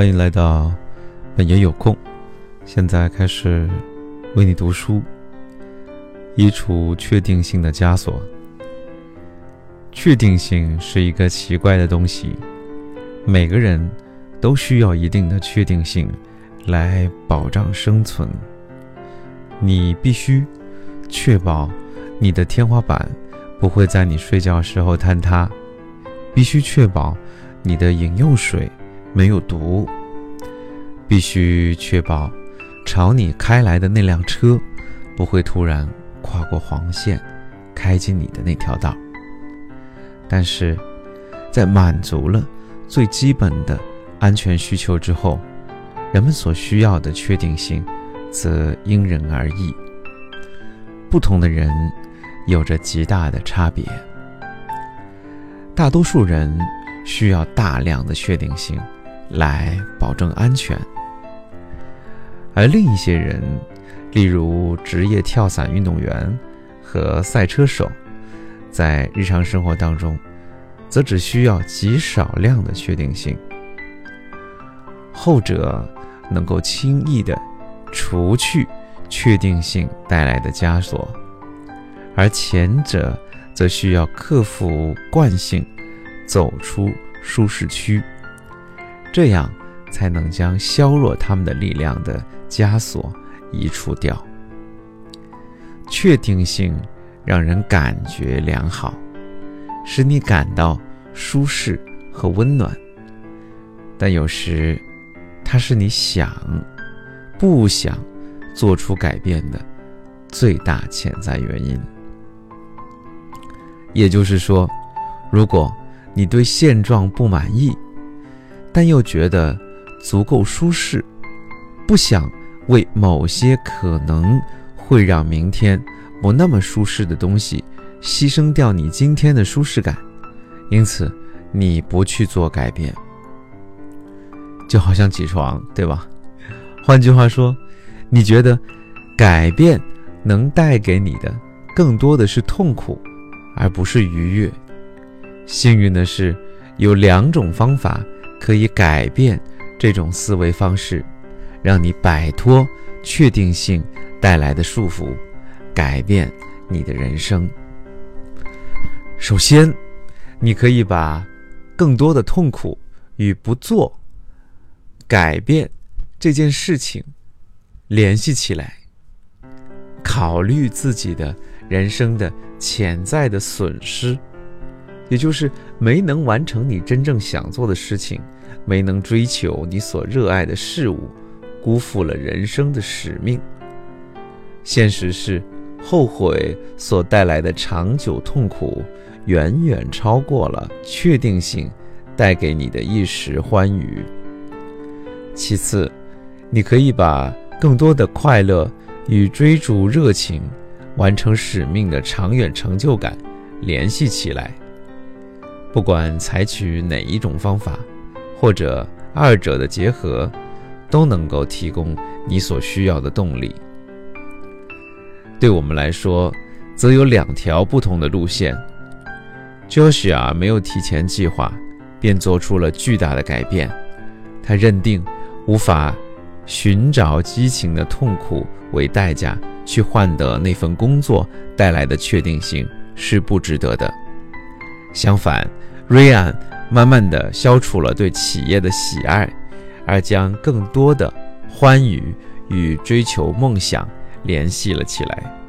欢迎来到本爷有空，现在开始为你读书。移除确定性的枷锁。确定性是一个奇怪的东西，每个人都需要一定的确定性来保障生存。你必须确保你的天花板不会在你睡觉时候坍塌，必须确保你的饮用水。没有毒，必须确保朝你开来的那辆车不会突然跨过黄线，开进你的那条道。但是，在满足了最基本的安全需求之后，人们所需要的确定性则因人而异。不同的人有着极大的差别。大多数人需要大量的确定性。来保证安全，而另一些人，例如职业跳伞运动员和赛车手，在日常生活当中，则只需要极少量的确定性。后者能够轻易地除去确定性带来的枷锁，而前者则需要克服惯性，走出舒适区。这样才能将削弱他们的力量的枷锁移除掉。确定性让人感觉良好，使你感到舒适和温暖。但有时，它是你想不想做出改变的最大潜在原因。也就是说，如果你对现状不满意，但又觉得足够舒适，不想为某些可能会让明天不那么舒适的东西牺牲掉你今天的舒适感，因此你不去做改变，就好像起床，对吧？换句话说，你觉得改变能带给你的更多的是痛苦，而不是愉悦。幸运的是，有两种方法。可以改变这种思维方式，让你摆脱确定性带来的束缚，改变你的人生。首先，你可以把更多的痛苦与不做改变这件事情联系起来，考虑自己的人生的潜在的损失。也就是没能完成你真正想做的事情，没能追求你所热爱的事物，辜负了人生的使命。现实是，后悔所带来的长久痛苦，远远超过了确定性带给你的一时欢愉。其次，你可以把更多的快乐与追逐热情、完成使命的长远成就感联系起来。不管采取哪一种方法，或者二者的结合，都能够提供你所需要的动力。对我们来说，则有两条不同的路线。Joshua 没有提前计划，便做出了巨大的改变。他认定，无法寻找激情的痛苦为代价去换得那份工作带来的确定性是不值得的。相反，瑞安慢慢的消除了对企业的喜爱，而将更多的欢愉与追求梦想联系了起来。